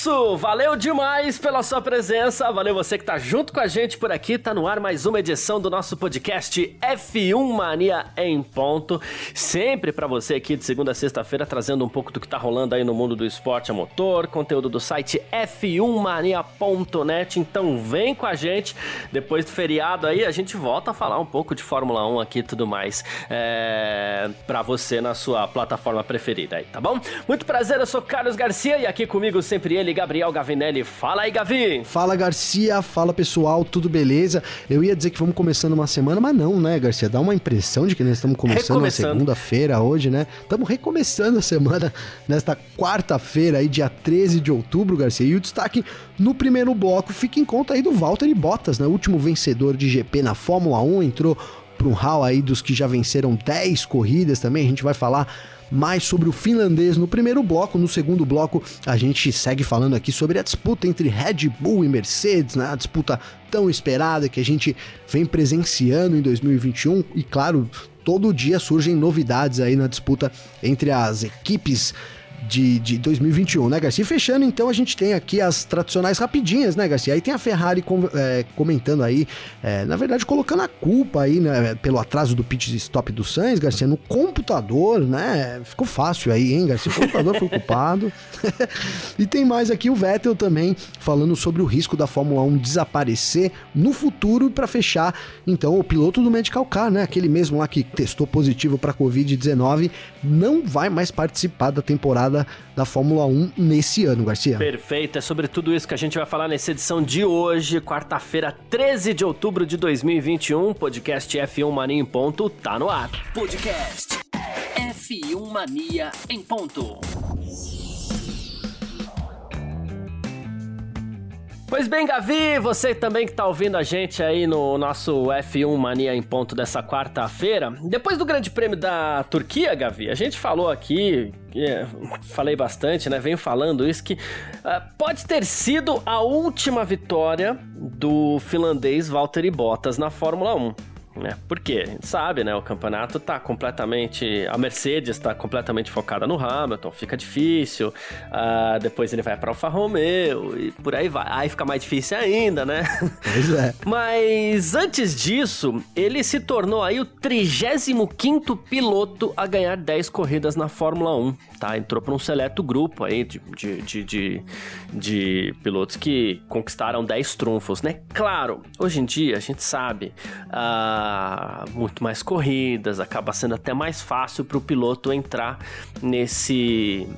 Isso, valeu demais pela sua presença, valeu você que tá junto com a gente por aqui, tá no ar mais uma edição do nosso podcast F1 Mania em ponto, sempre para você aqui de segunda a sexta-feira trazendo um pouco do que tá rolando aí no mundo do esporte a motor, conteúdo do site f1mania.net, então vem com a gente, depois do feriado aí a gente volta a falar um pouco de Fórmula 1 aqui e tudo mais, é, para você na sua plataforma preferida aí, tá bom? Muito prazer, eu sou Carlos Garcia e aqui comigo sempre ele, Gabriel Gavinelli. Fala aí, Gavi! Fala, Garcia. Fala, pessoal. Tudo beleza? Eu ia dizer que vamos começando uma semana, mas não, né, Garcia? Dá uma impressão de que nós estamos começando a segunda-feira hoje, né? Estamos recomeçando a semana nesta quarta-feira aí, dia 13 de outubro, Garcia. E o destaque no primeiro bloco fica em conta aí do Valtteri Bottas, né? O último vencedor de GP na Fórmula 1, entrou para um hall aí dos que já venceram 10 corridas também. A gente vai falar mais sobre o finlandês no primeiro bloco. No segundo bloco, a gente segue falando aqui sobre a disputa entre Red Bull e Mercedes, né? A disputa tão esperada que a gente vem presenciando em 2021 e claro, todo dia surgem novidades aí na disputa entre as equipes de, de 2021, né, Garcia? E fechando, então, a gente tem aqui as tradicionais rapidinhas, né, Garcia? Aí tem a Ferrari com, é, comentando aí, é, na verdade, colocando a culpa aí, né, pelo atraso do pit stop do Sainz, Garcia, no computador, né? Ficou fácil aí, hein, Garcia? O computador foi culpado. e tem mais aqui o Vettel também falando sobre o risco da Fórmula 1 desaparecer no futuro para fechar, então, o piloto do Medical Car, né? Aquele mesmo lá que testou positivo para Covid-19, não vai mais participar da temporada temporada da Fórmula 1 nesse ano, Garcia. Perfeito, é sobre tudo isso que a gente vai falar nessa edição de hoje, quarta-feira, 13 de outubro de 2021. Podcast F1 Mania em ponto tá no ar. Podcast F1 Mania em ponto. Pois bem, Gavi, você também que está ouvindo a gente aí no nosso F1 Mania em ponto dessa quarta-feira. Depois do Grande Prêmio da Turquia, Gavi, a gente falou aqui, é, falei bastante, né? Venho falando isso que uh, pode ter sido a última vitória do finlandês Valtteri Bottas na Fórmula 1 né? Porque a gente sabe, né? O campeonato tá completamente. A Mercedes está completamente focada no Hamilton, fica difícil. Uh, depois ele vai para Alfa Romeo e por aí vai. Aí fica mais difícil ainda, né? Pois é. Mas antes disso, ele se tornou aí o 35 piloto a ganhar 10 corridas na Fórmula 1, tá? Entrou para um seleto grupo aí de, de, de, de, de pilotos que conquistaram 10 trunfos, né? Claro, hoje em dia a gente sabe. Uh, muito mais corridas, acaba sendo até mais fácil para o piloto entrar nesse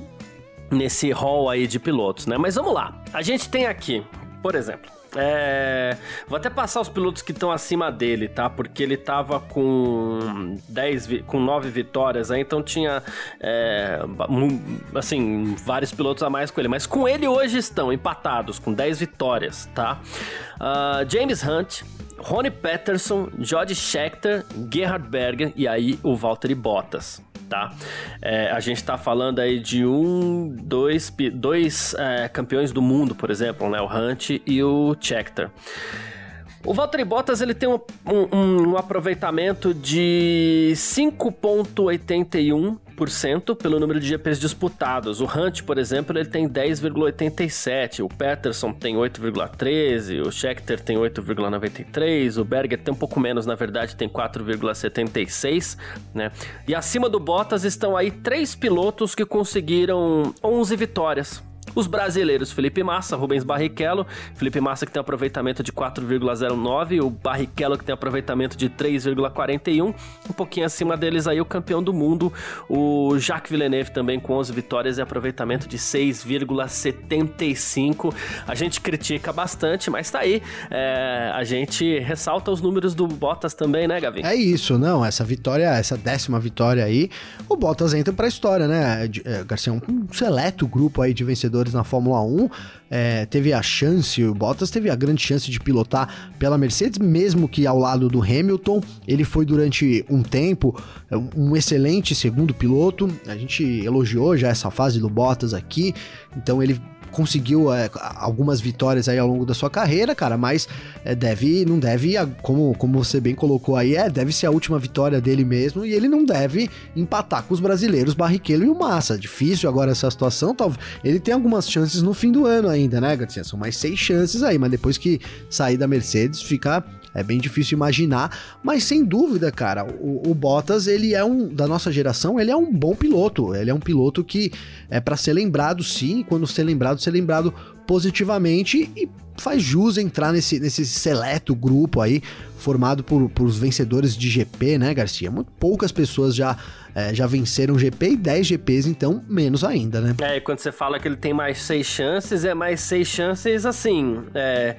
nesse hall aí de pilotos, né? Mas vamos lá. A gente tem aqui, por exemplo, é... Vou até passar os pilotos que estão acima dele, tá? Porque ele tava com 10, vi... com 9 vitórias aí, então tinha é... assim, vários pilotos a mais com ele. Mas com ele hoje estão empatados com 10 vitórias, tá? Uh, James Hunt, Rony Peterson, Jody Scheckter, Gerhard Berger e aí o Valtteri Bottas. Tá? É, a gente está falando aí de um, dois, dois é, campeões do mundo, por exemplo, né? o Hunt e o Scheckter. O Valtteri Bottas ele tem um, um, um aproveitamento de 5,81 pelo número de GPs disputados. O Hunt, por exemplo, ele tem 10,87, o Peterson tem 8,13, o Scheckter tem 8,93, o Berger tem um pouco menos, na verdade, tem 4,76, né? E acima do Bottas estão aí três pilotos que conseguiram 11 vitórias. Os brasileiros Felipe Massa, Rubens Barrichello, Felipe Massa que tem aproveitamento de 4,09, o Barrichello que tem aproveitamento de 3,41, um pouquinho acima deles aí o campeão do mundo, o Jacques Villeneuve também com 11 vitórias e aproveitamento de 6,75. A gente critica bastante, mas tá aí, é, a gente ressalta os números do Bottas também, né, Gavi? É isso, não, essa vitória, essa décima vitória aí, o Bottas entra pra história, né, é, Garcia, um seleto grupo aí de vencedores vencedores na Fórmula 1. É, teve a chance, o Bottas teve a grande chance de pilotar pela Mercedes, mesmo que ao lado do Hamilton. Ele foi durante um tempo um excelente segundo piloto. A gente elogiou já essa fase do Bottas aqui, então ele conseguiu é, algumas vitórias aí ao longo da sua carreira, cara, mas é, deve, não deve, como, como você bem colocou aí, é, deve ser a última vitória dele mesmo e ele não deve empatar com os brasileiros Barrichello e o Massa. Difícil agora essa situação, talvez. Ele tem algumas chances no fim do ano ainda, né, Garcia? São mais seis chances aí, mas depois que sair da Mercedes fica é bem difícil imaginar, mas sem dúvida, cara, o, o, Bottas, ele é um, da nossa geração, ele é um bom piloto. Ele é um piloto que é para ser lembrado, sim, quando ser lembrado, ser lembrado positivamente e faz jus entrar nesse, nesse seleto grupo aí, formado por, por os vencedores de GP, né, Garcia? Muito poucas pessoas já, é, já venceram GP e 10 GPs, então menos ainda, né? É, e quando você fala que ele tem mais seis chances, é mais seis chances assim. É,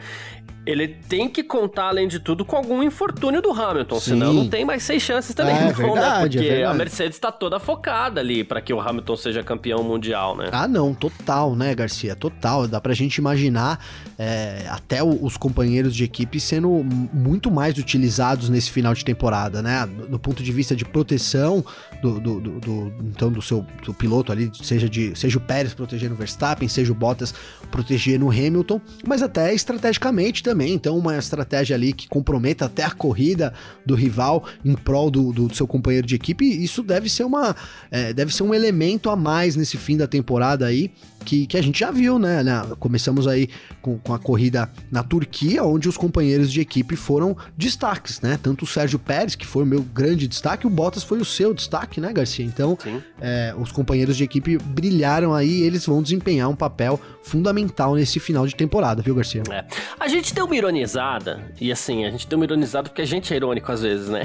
ele tem que contar, além de tudo, com algum infortúnio do Hamilton, Sim. senão não tem mais seis chances também, é, não, né? verdade, né? Porque é a Mercedes está toda focada ali para que o Hamilton seja campeão mundial, né? Ah, não, total, né, Garcia? Total. Dá pra gente imaginar é, até os companheiros de equipe sendo muito mais utilizados nesse final de temporada, né? Do ponto de vista de proteção do, do, do, do então do seu do piloto ali, seja, de, seja o Pérez protegendo o Verstappen, seja o Bottas protegendo o Hamilton, mas até estrategicamente também também, então uma estratégia ali que comprometa até a corrida do rival em prol do, do seu companheiro de equipe, isso deve ser uma é, deve ser um elemento a mais nesse fim da temporada aí que, que a gente já viu, né? Começamos aí com, com a corrida na Turquia, onde os companheiros de equipe foram destaques, né? Tanto o Sérgio Pérez, que foi o meu grande destaque, o Bottas foi o seu destaque, né, Garcia? Então, é, os companheiros de equipe brilharam aí e eles vão desempenhar um papel fundamental nesse final de temporada, viu, Garcia? É. A gente deu uma ironizada, e assim, a gente deu uma ironizada porque a gente é irônico às vezes, né?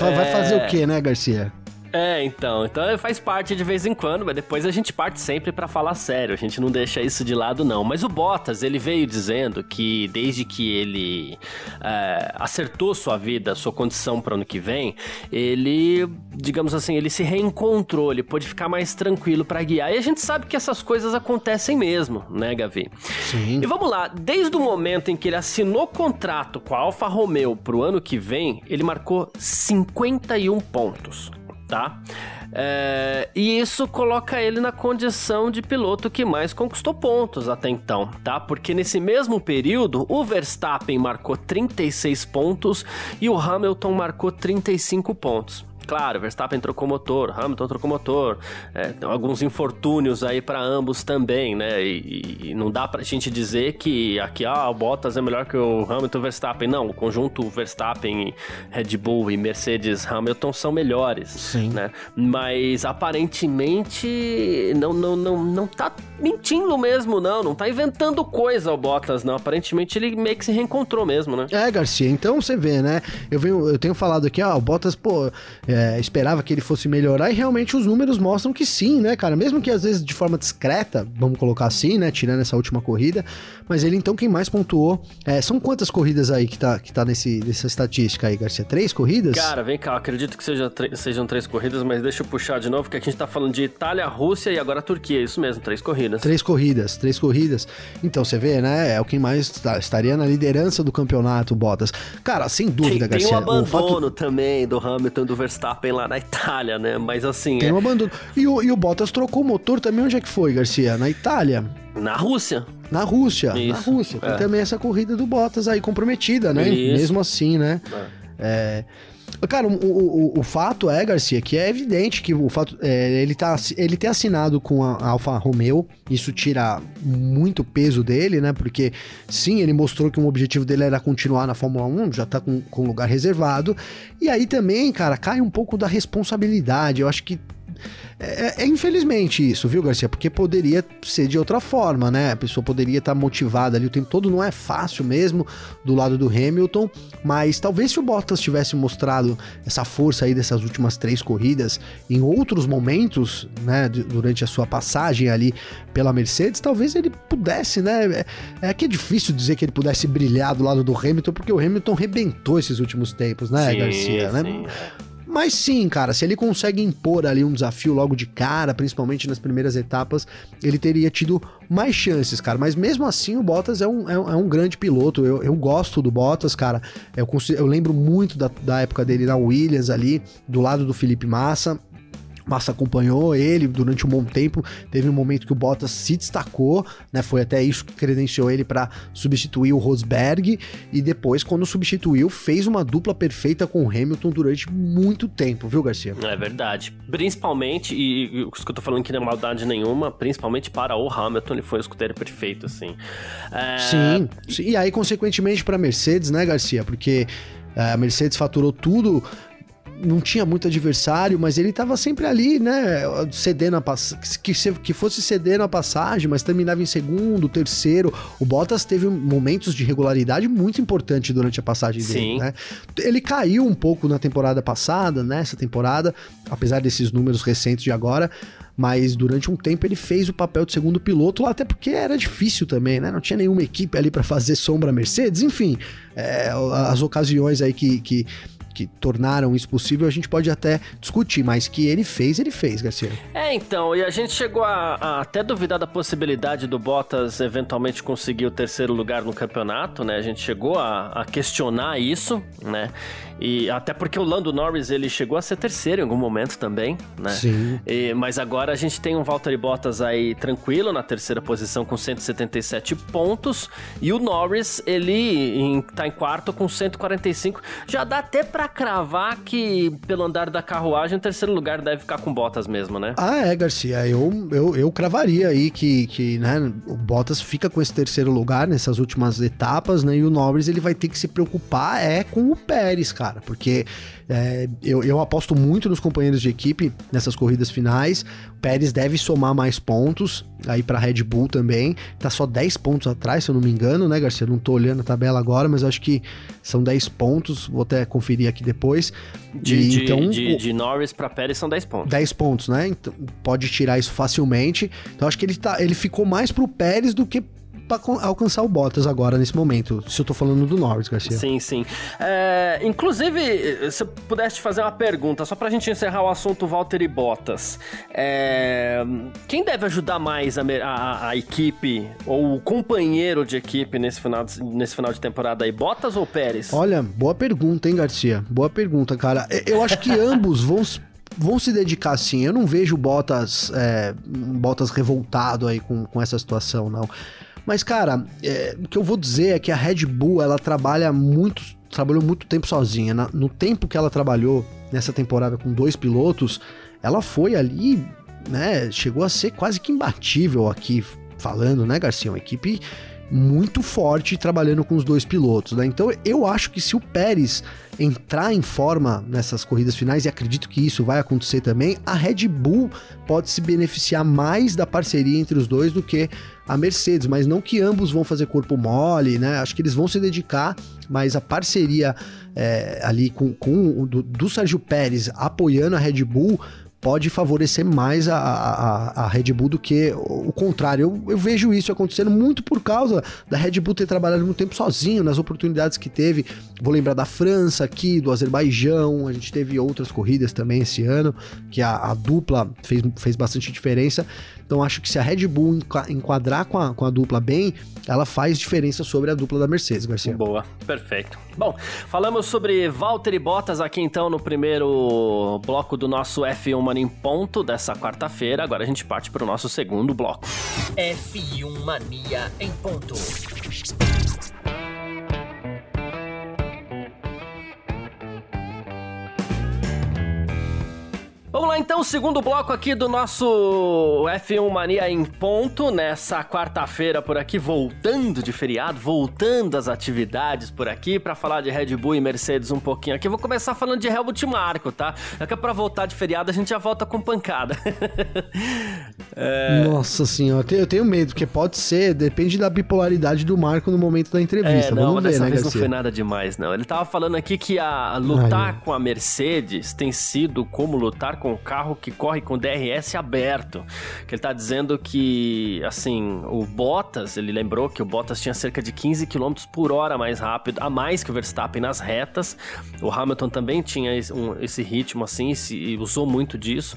Ah, vai fazer o quê, né, Garcia? É, então. Então faz parte de vez em quando, mas depois a gente parte sempre para falar sério. A gente não deixa isso de lado, não. Mas o Bottas, ele veio dizendo que desde que ele é, acertou sua vida, sua condição para ano que vem, ele, digamos assim, ele se reencontrou, ele pôde ficar mais tranquilo para guiar. E a gente sabe que essas coisas acontecem mesmo, né, Gavi? Sim. E vamos lá, desde o momento em que ele assinou contrato com a Alfa Romeo pro ano que vem, ele marcou 51 pontos tá? É, e isso coloca ele na condição de piloto que mais conquistou pontos até então, tá? Porque nesse mesmo período, o Verstappen marcou 36 pontos e o Hamilton marcou 35 pontos. Claro, Verstappen trocou motor, Hamilton trocou motor, é, alguns infortúnios aí para ambos também, né? E, e, não dá pra gente dizer que aqui, ah, o Bottas é melhor que o Hamilton Verstappen. Não, o conjunto Verstappen, Red Bull e Mercedes Hamilton são melhores, Sim. né? Mas aparentemente não, não, não, não tá mentindo mesmo, não. Não tá inventando coisa o Bottas, não. Aparentemente ele meio que se reencontrou mesmo, né? É, Garcia, então você vê, né? Eu, venho, eu tenho falado aqui, ó, o Bottas, pô, é, é, esperava que ele fosse melhorar e realmente os números mostram que sim, né, cara? Mesmo que às vezes de forma discreta, vamos colocar assim, né? Tirando essa última corrida. Mas ele então quem mais pontuou. É, são quantas corridas aí que tá, que tá nesse, nessa estatística aí, Garcia? Três corridas? Cara, vem cá, acredito que seja, sejam três corridas, mas deixa eu puxar de novo, que a gente tá falando de Itália, Rússia e agora Turquia. Isso mesmo, três corridas. Três corridas, três corridas. Então você vê, né? É o quem mais tá, estaria na liderança do campeonato, Bottas. Cara, sem dúvida, tem, Garcia. Tem o abandono o fato... também do Hamilton do Verstappen Verstappen lá na Itália, né? Mas assim. Tem é... um abandono. E o, e o Bottas trocou o motor também, onde é que foi, Garcia? Na Itália? Na Rússia. Na Rússia, Isso. na Rússia. Tem é. também essa corrida do Bottas aí comprometida, né? Isso. Mesmo assim, né? É. é Cara, o, o, o, fato é, Garcia, que é evidente que o fato é, ele, tá, ele ter assinado com a Alfa Romeo, isso tira muito peso dele, né? Porque sim, ele mostrou que um objetivo dele era continuar na Fórmula 1, já tá com, com lugar reservado. E aí também, cara, cai um pouco da responsabilidade. Eu acho que é, é, infelizmente isso, viu, Garcia? Porque poderia ser de outra forma, né? A pessoa poderia estar tá motivada ali o tempo todo, não é fácil mesmo do lado do Hamilton, mas talvez se o Bottas tivesse mostrado essa força aí dessas últimas três corridas em outros momentos, né, durante a sua passagem ali pela Mercedes, talvez ele pudesse, né? É, é que é difícil dizer que ele pudesse brilhar do lado do Hamilton, porque o Hamilton rebentou esses últimos tempos, né, sim, Garcia? Né? Sim. Né? Mas sim, cara, se ele consegue impor ali um desafio logo de cara, principalmente nas primeiras etapas, ele teria tido mais chances, cara. Mas mesmo assim, o Bottas é um, é um, é um grande piloto. Eu, eu gosto do Bottas, cara. Eu, eu lembro muito da, da época dele na Williams ali, do lado do Felipe Massa. Massa acompanhou ele durante um bom tempo. Teve um momento que o Bottas se destacou, né? Foi até isso que credenciou ele para substituir o Rosberg. E depois, quando substituiu, fez uma dupla perfeita com o Hamilton durante muito tempo, viu, Garcia? É verdade. Principalmente, e o que eu tô falando que não é maldade nenhuma, principalmente para o Hamilton, ele foi o escudeiro perfeito, assim. É... Sim, sim. E aí, consequentemente, para Mercedes, né, Garcia? Porque é, a Mercedes faturou tudo não tinha muito adversário, mas ele estava sempre ali, né? Cedendo a passagem. Que, que fosse cedendo a passagem, mas terminava em segundo, terceiro. O Bottas teve momentos de regularidade muito importante durante a passagem Sim. dele, né? Ele caiu um pouco na temporada passada, nessa temporada, apesar desses números recentes de agora mas durante um tempo ele fez o papel de segundo piloto, até porque era difícil também, né? Não tinha nenhuma equipe ali para fazer sombra Mercedes, enfim, é, as ocasiões aí que, que que tornaram isso possível, a gente pode até discutir, mas que ele fez, ele fez, Garcia. É, então, e a gente chegou a, a até duvidar da possibilidade do Bottas eventualmente conseguir o terceiro lugar no campeonato, né? A gente chegou a, a questionar isso, né? E até porque o Lando Norris ele chegou a ser terceiro em algum momento também, né? Sim. E, mas agora a gente tem um Valtteri Bottas aí tranquilo na terceira posição com 177 pontos e o Norris ele em, tá em quarto com 145. Já dá até para cravar que pelo andar da carruagem o terceiro lugar deve ficar com Bottas mesmo, né? Ah, é, Garcia. Eu, eu, eu cravaria aí que, que né, o Bottas fica com esse terceiro lugar nessas últimas etapas, né? E o Norris ele vai ter que se preocupar é com o Pérez, cara cara, porque é, eu, eu aposto muito nos companheiros de equipe nessas corridas finais. O Pérez deve somar mais pontos aí para Red Bull também. Tá só 10 pontos atrás, se eu não me engano, né, Garcia? Não tô olhando a tabela agora, mas acho que são 10 pontos. Vou até conferir aqui depois. De, de então, de, de Norris para Pérez são 10 pontos. 10 pontos, né? Então, pode tirar isso facilmente. Então acho que ele, tá, ele ficou mais pro Pérez do que para alcançar o Bottas agora, nesse momento. Se eu tô falando do Norris, Garcia. Sim, sim. É, inclusive, se eu pudesse te fazer uma pergunta, só pra gente encerrar o assunto Valtteri Bottas. É, quem deve ajudar mais a, a, a, equipe, ou o companheiro de equipe nesse final de, nesse final de temporada aí, Bottas ou Pérez? Olha, boa pergunta, hein, Garcia? Boa pergunta, cara. Eu acho que ambos vão vão se dedicar sim. Eu não vejo Bottas, é, Bottas revoltado aí com, com essa situação, não. Mas, cara, é, o que eu vou dizer é que a Red Bull, ela trabalha muito, trabalhou muito tempo sozinha. Na, no tempo que ela trabalhou nessa temporada com dois pilotos, ela foi ali, né, chegou a ser quase que imbatível aqui, falando, né, Garcia? Uma equipe muito forte trabalhando com os dois pilotos, né? Então eu acho que se o Pérez entrar em forma nessas corridas finais, e acredito que isso vai acontecer também, a Red Bull pode se beneficiar mais da parceria entre os dois do que a Mercedes, mas não que ambos vão fazer corpo mole, né? Acho que eles vão se dedicar, mas a parceria é, ali com, com do, do Sérgio Pérez apoiando a Red Bull pode favorecer mais a, a, a, Red Bull do que o contrário. Eu, eu, vejo isso acontecendo muito por causa da Red Bull ter trabalhado muito tempo sozinho, nas oportunidades que teve. Vou lembrar da França aqui, do Azerbaijão, a gente teve outras corridas também esse ano, que a, a dupla fez, fez bastante diferença. Então acho que se a Red Bull enquadrar com a, com a dupla bem, ela faz diferença sobre a dupla da Mercedes, Garcia. Boa, perfeito. Bom, falamos sobre Valtteri Bottas aqui então no primeiro bloco do nosso F1 Mania em ponto dessa quarta-feira. Agora a gente parte para o nosso segundo bloco. F1 Mania em ponto. Vamos lá então, segundo bloco aqui do nosso F1 Mania em ponto, nessa quarta-feira por aqui, voltando de feriado, voltando às atividades por aqui, para falar de Red Bull e Mercedes um pouquinho aqui. Eu vou começar falando de Helmut Marko, tá? É que pra voltar de feriado a gente já volta com pancada. é... Nossa senhora, eu tenho medo, porque pode ser, depende da bipolaridade do Marco no momento da entrevista. É, não, Vamos ver, dessa né, vez Garcia? não foi nada demais, não. Ele tava falando aqui que a lutar Ai. com a Mercedes tem sido como lutar com o carro que corre com DRS aberto. Que ele tá dizendo que, assim, o Bottas, ele lembrou que o Bottas tinha cerca de 15 km por hora mais rápido, a mais que o Verstappen nas retas. O Hamilton também tinha esse, ritmo assim e usou muito disso.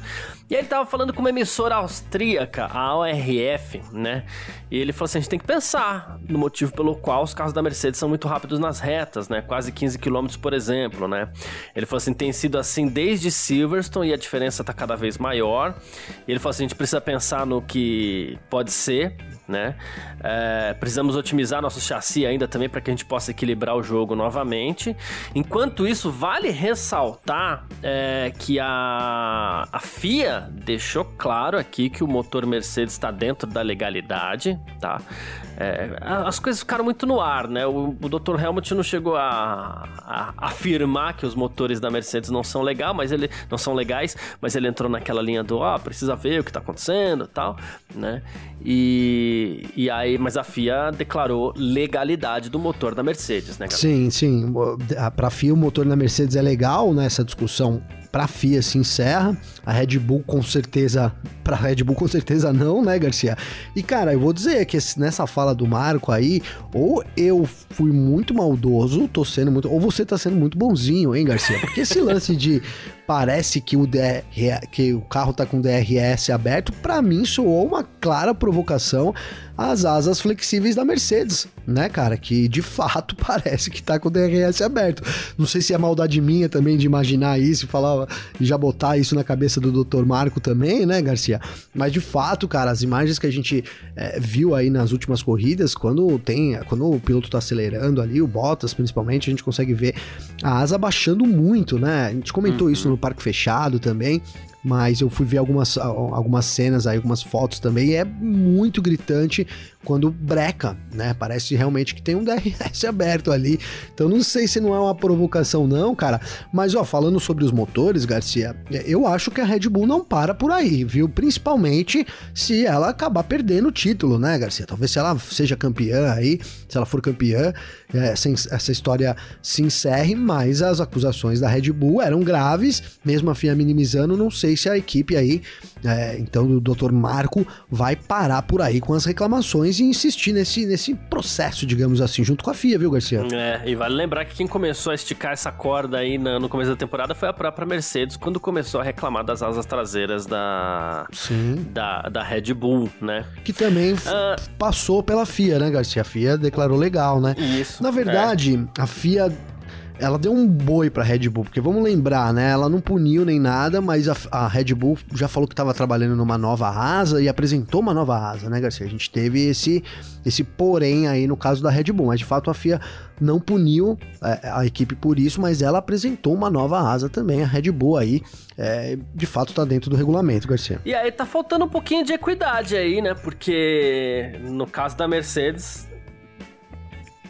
E ele tava falando com uma emissora austríaca, a ORF, né? E ele falou assim: a gente tem que pensar no motivo pelo qual os carros da Mercedes são muito rápidos nas retas, né? Quase 15 km por exemplo, né? Ele falou assim: tem sido assim desde Silverstone e a tá cada vez maior. E ele falou assim: a gente precisa pensar no que pode ser, né? É, precisamos otimizar nosso chassi ainda também para que a gente possa equilibrar o jogo novamente. Enquanto isso, vale ressaltar é, que a, a FIA deixou claro aqui que o motor Mercedes está dentro da legalidade, tá? É, as coisas ficaram muito no ar, né? O, o Dr. Helmut não chegou a, a, afirmar que os motores da Mercedes não são legal, mas ele não são legais, mas ele entrou naquela linha do, ah, precisa ver o que está acontecendo, tal, né? E, e aí, mas a FIA declarou legalidade do motor da Mercedes, né? Sim, sim. Para a FIA o motor da Mercedes é legal, né? Essa discussão para a FIA se encerra. A Red Bull com certeza, para Red Bull com certeza não, né, Garcia? E cara, eu vou dizer que nessa fala do Marco aí, ou eu fui muito maldoso, tô sendo muito, ou você tá sendo muito bonzinho, hein, Garcia? Porque esse lance de parece que o, DR, que o carro tá com DRS aberto, para mim soou uma clara provocação às asas flexíveis da Mercedes, né, cara? Que de fato parece que tá com o DRS aberto. Não sei se é maldade minha também de imaginar isso e falar e já botar isso na cabeça do Dr. Marco também, né, Garcia? Mas de fato, cara, as imagens que a gente é, viu aí nas últimas corridas, quando tem, quando o piloto tá acelerando ali, o Bottas principalmente, a gente consegue ver a asa baixando muito, né? A gente comentou uhum. isso no parque fechado também mas eu fui ver algumas, algumas cenas aí, algumas fotos também, e é muito gritante quando breca, né? Parece realmente que tem um DRS aberto ali. Então não sei se não é uma provocação não, cara. Mas ó, falando sobre os motores, Garcia, eu acho que a Red Bull não para por aí, viu? Principalmente se ela acabar perdendo o título, né, Garcia? Talvez se ela seja campeã aí, se ela for campeã, essa, essa história se encerre, mas as acusações da Red Bull eram graves, mesmo a FIA minimizando, não sei se a equipe aí, é, então o Dr. Marco, vai parar por aí com as reclamações e insistir nesse, nesse processo, digamos assim, junto com a FIA, viu, Garcia? É, e vale lembrar que quem começou a esticar essa corda aí no, no começo da temporada foi a própria Mercedes, quando começou a reclamar das asas traseiras da, Sim. da, da Red Bull, né? Que também ah, passou pela FIA, né, Garcia? A FIA declarou legal, né? Isso. Na verdade, é. a FIA ela deu um boi pra Red Bull, porque vamos lembrar, né? Ela não puniu nem nada, mas a, a Red Bull já falou que estava trabalhando numa nova asa e apresentou uma nova asa, né, Garcia? A gente teve esse, esse porém aí no caso da Red Bull, mas de fato a FIA não puniu é, a equipe por isso, mas ela apresentou uma nova asa também, a Red Bull aí, é, de fato tá dentro do regulamento, Garcia. E aí tá faltando um pouquinho de equidade aí, né? Porque no caso da Mercedes,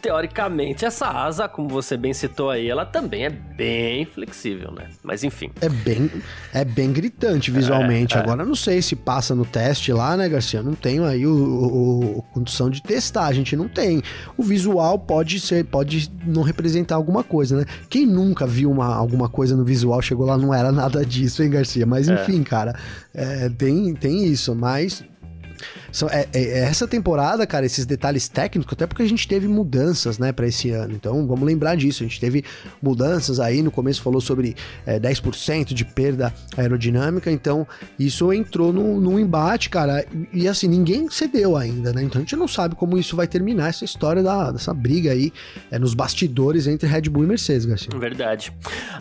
teoricamente, essa asa, como você bem citou aí, ela também é bem flexível, né? Mas enfim. É bem, é bem gritante visualmente. É, é. Agora, não sei se passa no teste lá, né, Garcia? Não tenho aí o, o, o, condição de testar, a gente não tem. O visual pode ser, pode não representar alguma coisa, né? Quem nunca viu uma, alguma coisa no visual, chegou lá, não era nada disso, hein, Garcia? Mas é. enfim, é. cara, tem, tem isso, mas são, é, é, é, essa temporada, cara, esses detalhes técnicos, até porque a gente teve mudanças, né, para esse ano. Então, vamos lembrar disso. A gente teve mudanças aí, no começo falou sobre é, 10% de perda aerodinâmica. Então, isso entrou num embate, cara. E, e, assim, ninguém cedeu ainda, né? Então, a gente não sabe como isso vai terminar, essa história da, dessa briga aí é, nos bastidores entre Red Bull e Mercedes, Garcia. Verdade.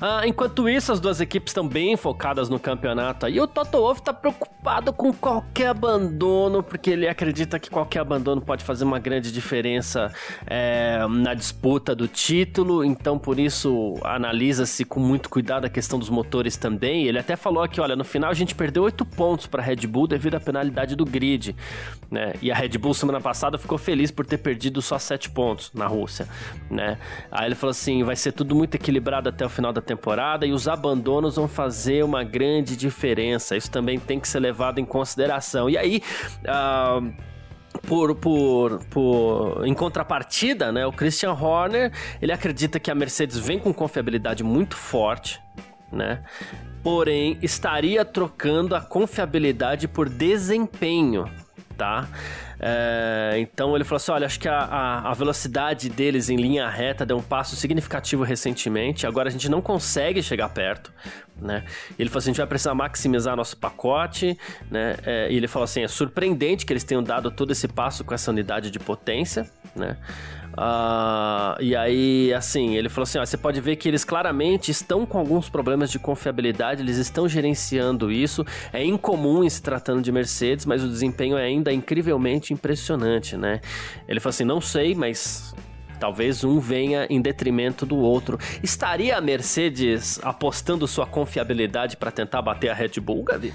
Ah, enquanto isso, as duas equipes estão bem focadas no campeonato. E o Toto Wolff tá preocupado com qualquer abandono, porque porque ele acredita que qualquer abandono pode fazer uma grande diferença é, na disputa do título, então por isso analisa-se com muito cuidado a questão dos motores também. Ele até falou aqui, olha, no final a gente perdeu oito pontos para a Red Bull devido à penalidade do grid, né? E a Red Bull semana passada ficou feliz por ter perdido só sete pontos na Rússia, né? Aí ele falou assim, vai ser tudo muito equilibrado até o final da temporada e os abandonos vão fazer uma grande diferença. Isso também tem que ser levado em consideração. E aí, por, por, por, em contrapartida, né, o Christian Horner ele acredita que a Mercedes vem com confiabilidade muito forte, né? Porém, estaria trocando a confiabilidade por desempenho, tá? É, então ele falou assim: olha, acho que a, a, a, velocidade deles em linha reta deu um passo significativo recentemente. Agora a gente não consegue chegar perto. Né? Ele falou assim: a gente vai precisar maximizar nosso pacote. Né? É, e ele falou assim: é surpreendente que eles tenham dado todo esse passo com essa unidade de potência. Né? Uh, e aí, assim, ele falou assim: ó, você pode ver que eles claramente estão com alguns problemas de confiabilidade, eles estão gerenciando isso. É incomum se tratando de Mercedes, mas o desempenho é ainda incrivelmente impressionante, né? Ele falou assim: não sei, mas talvez um venha em detrimento do outro. Estaria a Mercedes apostando sua confiabilidade para tentar bater a Red Bull, Gavi?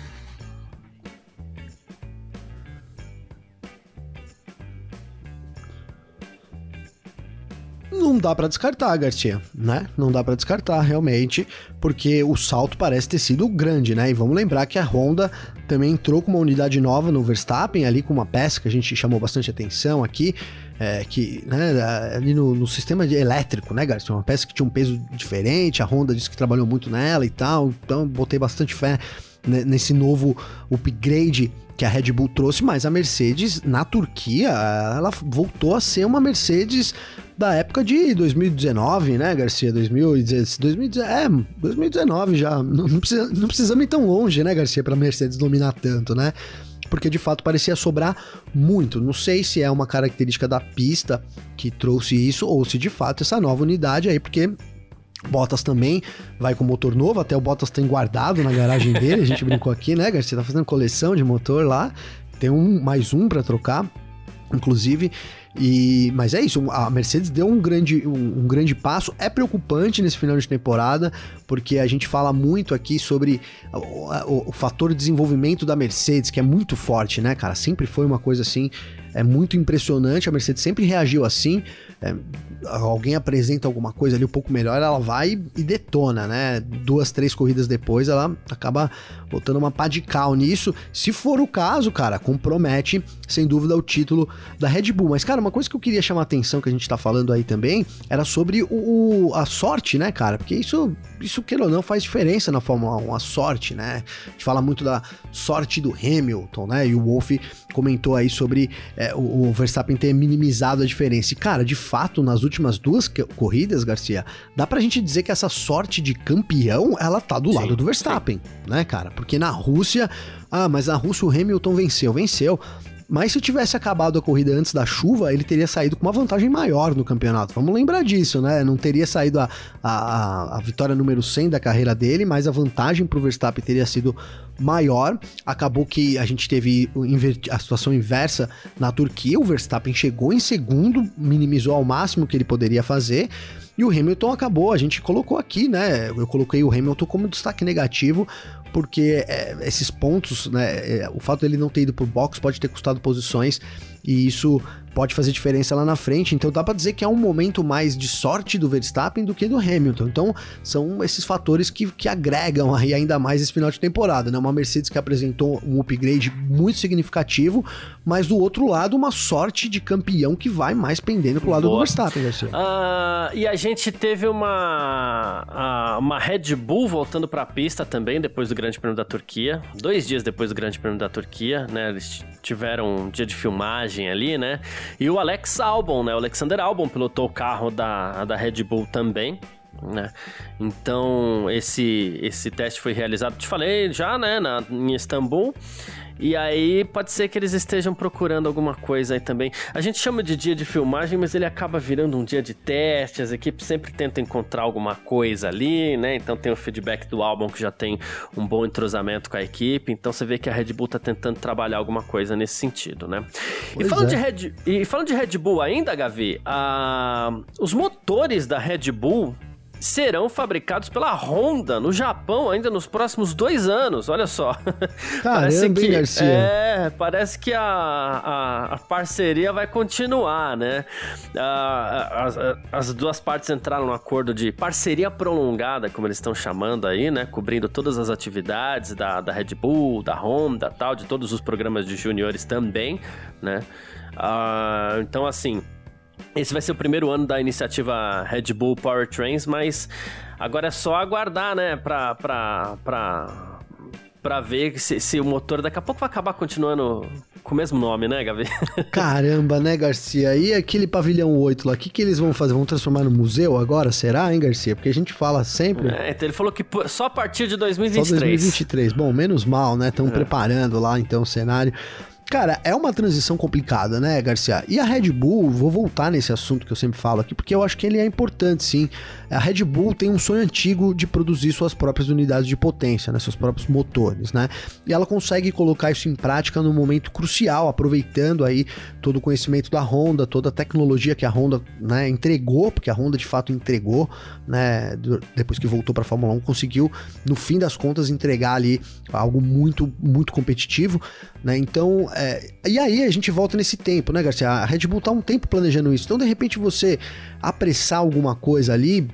Não dá para descartar, Garcia, né? Não dá para descartar realmente, porque o salto parece ter sido grande, né? E vamos lembrar que a Honda também entrou com uma unidade nova no Verstappen, ali com uma peça que a gente chamou bastante atenção aqui, é, que, né, ali no, no, sistema elétrico, né, Garcia? Uma peça que tinha um peso diferente, a Honda disse que trabalhou muito nela e tal, então botei bastante fé nesse novo upgrade que a Red Bull trouxe, mas a Mercedes na Turquia, ela voltou a ser uma Mercedes da época de 2019, né, Garcia? 2019, 2019 é, 2019 já. Não, não, precisa, não precisamos ir tão longe, né, Garcia, para Mercedes dominar tanto, né? Porque de fato parecia sobrar muito. Não sei se é uma característica da pista que trouxe isso ou se de fato essa nova unidade aí, porque Bottas também vai com motor novo, até o Bottas tem guardado na garagem dele, a gente brincou aqui, né, Garcia? Tá fazendo coleção de motor lá, tem um mais um para trocar, inclusive. E, mas é isso, a Mercedes deu um grande, um, um, grande passo. É preocupante nesse final de temporada, porque a gente fala muito aqui sobre o, o, o fator de desenvolvimento da Mercedes, que é muito forte, né, cara? Sempre foi uma coisa assim, é muito impressionante. A Mercedes sempre reagiu assim é, alguém apresenta alguma coisa ali um pouco melhor, ela vai e detona, né? Duas, três corridas depois, ela acaba botando uma pá de cal nisso. Se for o caso, cara, compromete, sem dúvida, o título da Red Bull. Mas, cara, uma coisa que eu queria chamar a atenção, que a gente tá falando aí também, era sobre o, o a sorte, né, cara? Porque isso, isso, queira ou não, faz diferença na Fórmula 1, a sorte, né? A gente fala muito da sorte do Hamilton, né? E o Wolff comentou aí sobre é, o, o Verstappen ter minimizado a diferença. E, cara, de fato, nas últimas duas corridas, Garcia, dá pra gente dizer que essa sorte de campeão, ela tá do sim, lado do Verstappen, sim. né, cara? Porque na Rússia, ah, mas na Rússia o Hamilton venceu, venceu. Mas se tivesse acabado a corrida antes da chuva, ele teria saído com uma vantagem maior no campeonato. Vamos lembrar disso, né? Não teria saído a, a, a vitória número 100 da carreira dele, mas a vantagem para o Verstappen teria sido maior. Acabou que a gente teve a situação inversa na Turquia. O Verstappen chegou em segundo, minimizou ao máximo o que ele poderia fazer. E o Hamilton acabou, a gente colocou aqui, né? Eu coloquei o Hamilton como destaque negativo, porque é, esses pontos, né? É, o fato dele não ter ido pro box pode ter custado posições e isso pode fazer diferença lá na frente. Então dá para dizer que é um momento mais de sorte do Verstappen do que do Hamilton. Então são esses fatores que, que agregam aí ainda mais esse final de temporada, né? Uma Mercedes que apresentou um upgrade muito significativo, mas do outro lado uma sorte de campeão que vai mais pendendo pro lado Boa. do Verstappen, Garcia. Uh, e a gente teve uma, uh, uma Red Bull voltando para a pista também depois do Grande Prêmio da Turquia, dois dias depois do Grande Prêmio da Turquia, né? Eles tiveram um dia de filmagem ali, né? E o Alex Albon, né? O Alexander Albon pilotou o carro da, da Red Bull também. Né? Então, esse, esse teste foi realizado, te falei já, né, na, em Istambul. E aí pode ser que eles estejam procurando alguma coisa aí também. A gente chama de dia de filmagem, mas ele acaba virando um dia de teste. As equipes sempre tentam encontrar alguma coisa ali, né? Então tem o feedback do álbum que já tem um bom entrosamento com a equipe. Então você vê que a Red Bull tá tentando trabalhar alguma coisa nesse sentido, né? e falando, é. de Red, e falando de Red Bull ainda, Gavi, uh, os motores da Red Bull serão fabricados pela Honda no Japão ainda nos próximos dois anos. Olha só. Caramba, parece que, Garcia. É, parece que a, a, a parceria vai continuar, né? as, as, duas partes entraram num acordo de parceria prolongada, como eles estão chamando aí, né? Cobrindo todas as atividades da, da Red Bull, da Honda, tal, de todos os programas de juniores também, né? Uh, então, assim, esse vai ser o primeiro ano da iniciativa Red Bull Powertrains, mas agora é só aguardar, né, pra, pra, pra pra ver se, se, o motor daqui a pouco vai acabar continuando com o mesmo nome, né, Gavi? Caramba, né, Garcia? E aquele pavilhão 8 lá, o que, que eles vão fazer? Vão transformar no museu agora? Será, hein, Garcia? Porque a gente fala sempre. É, então ele falou que só a partir de 2023. Só 2023. Bom, menos mal, né? Estão é. preparando lá então o cenário. Cara, é uma transição complicada, né, Garcia? E a Red Bull, vou voltar nesse assunto que eu sempre falo aqui, porque eu acho que ele é importante, sim. A Red Bull tem um sonho antigo de produzir suas próprias unidades de potência, né, seus próprios motores, né? E ela consegue colocar isso em prática num momento crucial, aproveitando aí todo o conhecimento da Honda, toda a tecnologia que a Honda, né, entregou, porque a Honda de fato entregou, né, depois que voltou para a Fórmula 1, conseguiu no fim das contas entregar ali algo muito muito competitivo, né? Então, é, e aí a gente volta nesse tempo, né, Garcia? A Red Bull tá um tempo planejando isso. Então, de repente, você apressar alguma coisa ali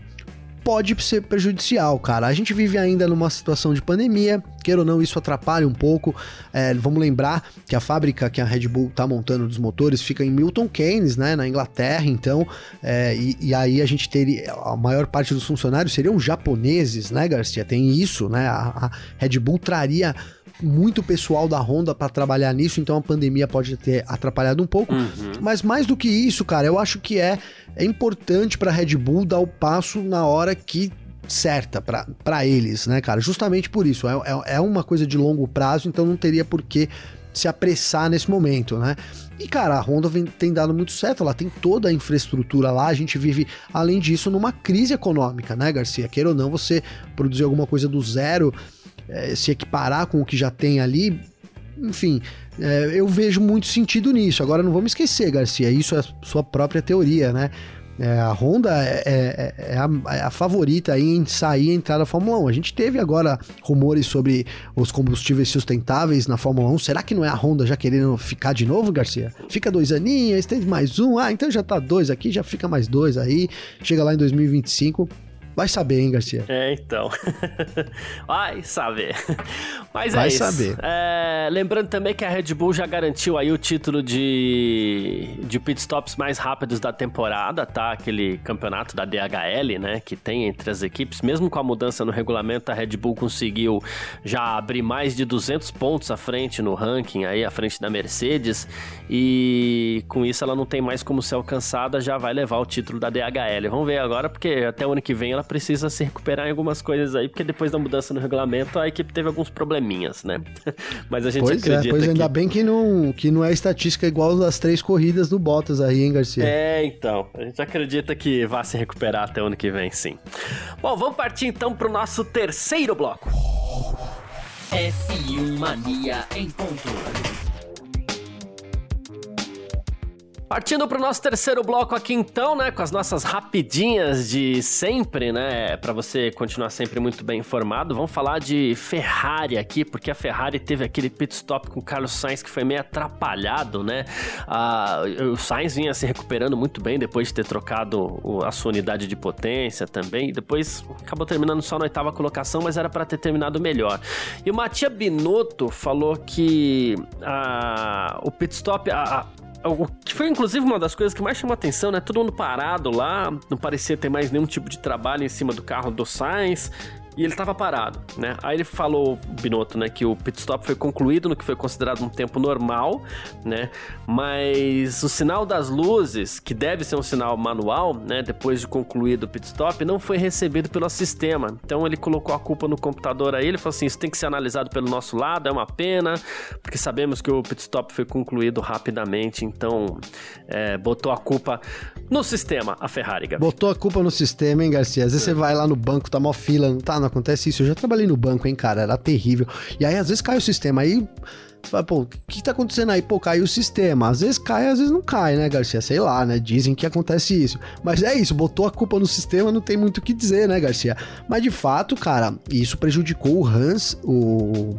pode ser prejudicial, cara. A gente vive ainda numa situação de pandemia, queira ou não, isso atrapalha um pouco. É, vamos lembrar que a fábrica que a Red Bull tá montando dos motores fica em Milton Keynes, né, na Inglaterra, então, é, e, e, aí a gente teria, a maior parte dos funcionários seriam japoneses, né, Garcia? Tem isso, né? A, a Red Bull traria muito pessoal da Honda para trabalhar nisso, então a pandemia pode ter atrapalhado um pouco. Uhum. Mas mais do que isso, cara, eu acho que é, é importante para Red Bull dar o passo na hora que certa para eles, né, cara? Justamente por isso. É, é, é, uma coisa de longo prazo, então não teria por que se apressar nesse momento, né? E, cara, a Honda vem, tem dado muito certo, ela tem toda a infraestrutura lá, a gente vive, além disso, numa crise econômica, né, Garcia? Queira ou não, você produzir alguma coisa do zero é, se equiparar com o que já tem ali, enfim, é, eu vejo muito sentido nisso. Agora não vamos esquecer, Garcia, isso é sua própria teoria, né? É, a Honda é, é, é, a, é, a, favorita em sair e entrar na Fórmula 1. A gente teve agora rumores sobre os combustíveis sustentáveis na Fórmula 1. Será que não é a Honda já querendo ficar de novo, Garcia? Fica dois aninhos, tem mais um. Ah, então já tá dois aqui, já fica mais dois aí. Chega lá em 2025 Vai saber, hein, Garcia? É, então. Vai saber. Mas Vai é isso. saber. É, lembrando também que a Red Bull já garantiu aí o título de, de pitstops mais rápidos da temporada, tá? Aquele campeonato da DHL, né? Que tem entre as equipes. Mesmo com a mudança no regulamento, a Red Bull conseguiu já abrir mais de 200 pontos à frente no ranking, aí à frente da Mercedes. E com isso ela não tem mais como ser alcançada, já vai levar o título da DHL. Vamos ver agora, porque até o ano que vem ela ela precisa se recuperar em algumas coisas aí, porque depois da mudança no regulamento a equipe teve alguns probleminhas, né? Mas a gente pois acredita é, pois que... ainda bem que não, que não é estatística igual das três corridas do Bottas aí, hein, Garcia? É, então. A gente acredita que vai se recuperar até o ano que vem, sim. Bom, vamos partir então pro nosso terceiro bloco. F1 Mania em ponto. Partindo para o nosso terceiro bloco aqui então, né, com as nossas rapidinhas de sempre, né, para você continuar sempre muito bem informado, vamos falar de Ferrari aqui, porque a Ferrari teve aquele pit stop com o Carlos Sainz que foi meio atrapalhado, né, ah, o Sainz vinha se recuperando muito bem depois de ter trocado a sua unidade de potência também, depois acabou terminando só na oitava colocação, mas era para ter terminado melhor. E o Matia Binotto falou que ah, o pit stop, a, o que foi inclusive uma das coisas que mais chamou atenção, né? Todo mundo parado lá, não parecia ter mais nenhum tipo de trabalho em cima do carro do Sainz e ele estava parado, né? Aí ele falou, Binotto, né, que o pit stop foi concluído no que foi considerado um tempo normal, né? Mas o sinal das luzes, que deve ser um sinal manual, né, depois de concluído o pit stop, não foi recebido pelo sistema. Então ele colocou a culpa no computador aí, ele falou assim, isso tem que ser analisado pelo nosso lado, é uma pena, porque sabemos que o pit stop foi concluído rapidamente, então é, botou a culpa no sistema, a Ferrari, Gabi. Botou a culpa no sistema, hein, Garcia? Às vezes é. você vai lá no banco, tá mó fila, não tá não acontece isso. Eu já trabalhei no banco, hein, cara, era terrível. E aí, às vezes, cai o sistema. Aí você fala, pô, o que tá acontecendo aí? Pô, caiu o sistema. Às vezes cai, às vezes não cai, né, Garcia? Sei lá, né? Dizem que acontece isso. Mas é isso, botou a culpa no sistema, não tem muito o que dizer, né, Garcia? Mas de fato, cara, isso prejudicou o Hans, o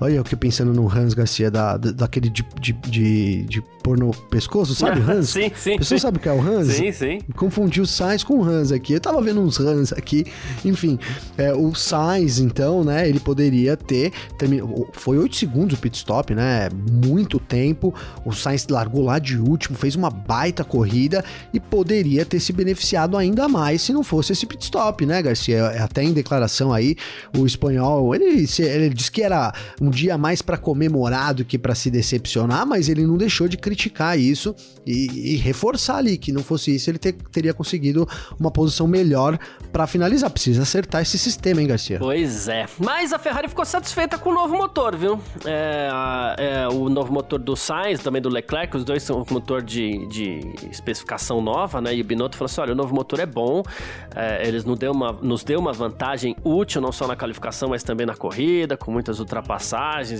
Olha eu que pensando no Hans Garcia, da, da daquele de, de, de, de pôr no pescoço, sabe o Hans? sim, sim. Você sabe o que é o Hans? Sim, sim. Confundi o Sainz com o Hans aqui. Eu tava vendo uns Hans aqui. Enfim, é, o Sainz, então, né, ele poderia ter... Termin... Foi 8 segundos o pit stop, né? Muito tempo. O Sainz largou lá de último, fez uma baita corrida e poderia ter se beneficiado ainda mais se não fosse esse pit stop, né, Garcia? É, até em declaração aí, o espanhol, ele, ele disse que era um dia mais para comemorar do que para se decepcionar, mas ele não deixou de criticar isso e, e reforçar ali que não fosse isso, ele ter, teria conseguido uma posição melhor para finalizar. Precisa acertar esse sistema, hein, Garcia? Pois é. Mas a Ferrari ficou satisfeita com o novo motor, viu? É, é, o novo motor do Sainz, também do Leclerc, os dois são motor de, de especificação nova, né? E o Binotto falou assim: olha, o novo motor é bom, é, eles nos deu, uma, nos deu uma vantagem útil, não só na qualificação, mas também na corrida, com muitas ultrapassagens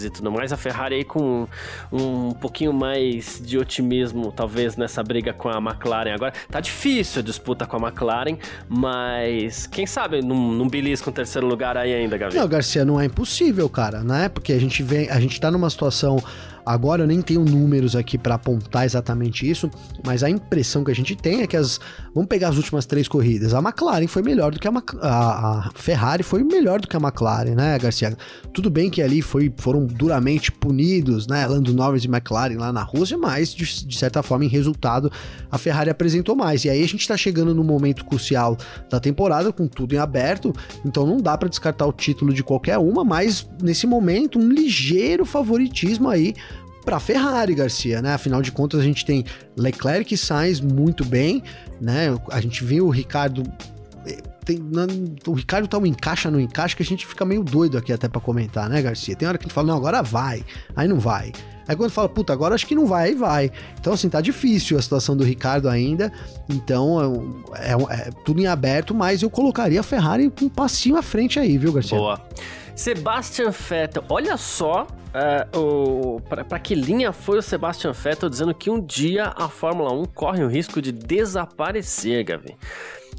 e tudo mais. A Ferrari aí com um, um pouquinho mais de otimismo, talvez, nessa briga com a McLaren agora. Tá difícil a disputa com a McLaren, mas quem sabe num, num belisco um terceiro lugar aí ainda, Gavi? Não, Garcia, não é impossível, cara, né? Porque a gente vem, a gente tá numa situação Agora eu nem tenho números aqui para apontar exatamente isso, mas a impressão que a gente tem é que as. Vamos pegar as últimas três corridas. A McLaren foi melhor do que a, a, a Ferrari foi melhor do que a McLaren, né, Garcia? Tudo bem que ali foi, foram duramente punidos, né? Lando Norris e McLaren lá na Rússia, mas de, de certa forma, em resultado, a Ferrari apresentou mais. E aí a gente tá chegando no momento crucial da temporada, com tudo em aberto, então não dá para descartar o título de qualquer uma, mas nesse momento, um ligeiro favoritismo aí para Ferrari, Garcia, né? Afinal de contas, a gente tem Leclerc e Sainz muito bem, né? A gente viu o Ricardo eh, tem, não, o Ricardo tá um encaixa no encaixa que a gente fica meio doido aqui até para comentar, né, Garcia? Tem hora que a gente fala, não, agora vai, aí não vai. Aí quando fala, puta, agora acho que não vai, aí vai. Então, assim, tá difícil a situação do Ricardo ainda. Então, é, é, é tudo em aberto, mas eu colocaria a Ferrari um passinho à frente aí, viu, Garcia? Boa. Sebastian Vettel, olha só Uh, para que linha foi o Sebastian Vettel dizendo que um dia a Fórmula 1 corre o risco de desaparecer, Gavi?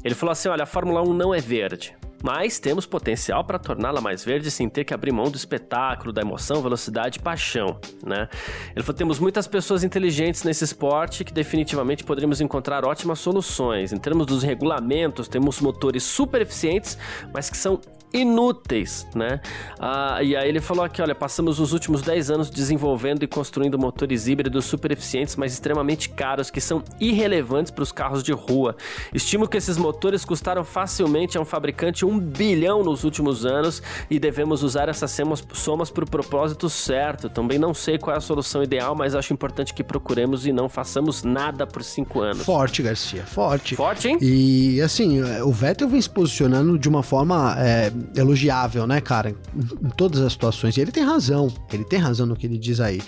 Ele falou assim: olha, a Fórmula 1 não é verde. Mas temos potencial para torná-la mais verde sem ter que abrir mão do espetáculo, da emoção, velocidade e paixão, né? Ele falou: temos muitas pessoas inteligentes nesse esporte que definitivamente poderíamos encontrar ótimas soluções. Em termos dos regulamentos, temos motores super eficientes, mas que são inúteis, né? Ah, e aí ele falou aqui, olha, passamos os últimos 10 anos desenvolvendo e construindo motores híbridos super eficientes, mas extremamente caros, que são irrelevantes para os carros de rua. Estimo que esses motores custaram facilmente a um fabricante um bilhão nos últimos anos e devemos usar essas somas para o propósito certo. Também não sei qual é a solução ideal, mas acho importante que procuremos e não façamos nada por cinco anos. Forte, Garcia, forte. Forte, hein? E assim, o Vettel vem se posicionando de uma forma é, elogiável, né, cara? Em, todas as situações. E ele tem razão. Ele tem razão no que ele diz aí.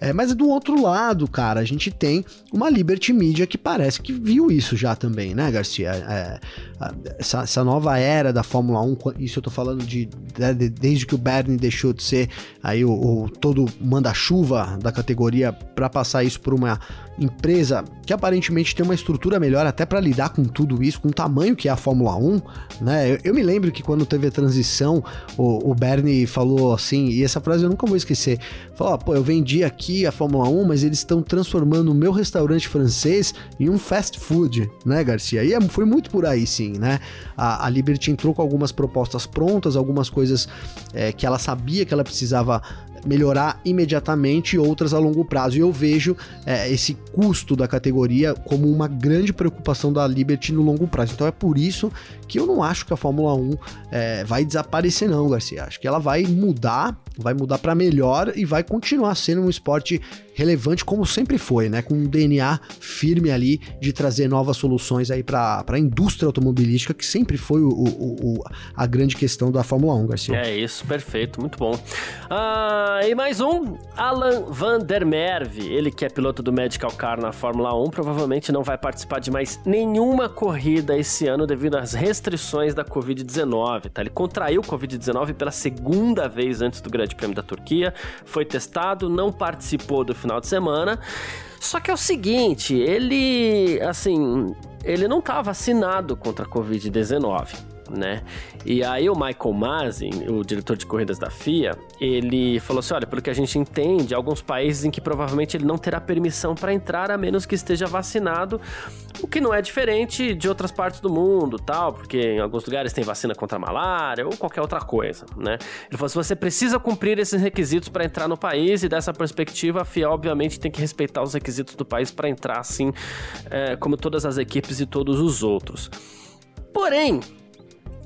É, mas do outro lado, cara, a gente tem uma Liberty Media que parece que viu isso já também, né, Garcia? É, essa, essa, nova era da Fórmula 1, isso eu tô falando de, né, de desde que o Bernie deixou de ser aí o, o todo manda-chuva da categoria para passar isso por uma empresa que aparentemente tem uma estrutura melhor até para lidar com tudo isso, com o tamanho que é a Fórmula 1, né? Eu, eu me lembro que quando teve a transição, o, o Bernie falou assim, e essa frase eu nunca vou esquecer, falou, pô, eu vendi aqui a Fórmula 1, mas eles estão transformando o meu restaurante francês em um fast food, né, Garcia? E é, foi muito por aí, sim, né? A, a Liberty entrou com algumas propostas prontas, algumas coisas é, que ela sabia que ela precisava melhorar imediatamente e outras a longo prazo. E eu vejo é, esse custo da categoria como uma grande preocupação da Liberty no longo prazo. Então é por isso que eu não acho que a Fórmula 1 é, vai desaparecer, não, Garcia. Acho que ela vai mudar, vai mudar para melhor e vai continuar sendo um esporte relevante como sempre foi, né? Com um DNA firme ali de trazer novas soluções aí para a indústria automobilística, que sempre foi o, o, o, a grande questão da Fórmula 1, Garcia. É isso, perfeito, muito bom. Ah, e mais um, Alan Van der Merve, ele que é piloto do Medical Car na Fórmula 1, provavelmente não vai participar de mais nenhuma corrida esse ano devido às restrições da Covid-19, tá? Ele contraiu Covid-19 pela segunda vez antes do Grande Prêmio da Turquia, foi testado, não participou do final de semana. Só que é o seguinte, ele, assim, ele não tá vacinado contra a Covid-19. Né? E aí o Michael Masi, o diretor de corridas da FIA, ele falou assim, olha, pelo que a gente entende, alguns países em que provavelmente ele não terá permissão para entrar a menos que esteja vacinado, o que não é diferente de outras partes do mundo, tal, porque em alguns lugares tem vacina contra a malária ou qualquer outra coisa, né? Ele falou assim, você precisa cumprir esses requisitos para entrar no país e dessa perspectiva a FIA obviamente tem que respeitar os requisitos do país para entrar assim, é, como todas as equipes e todos os outros. Porém,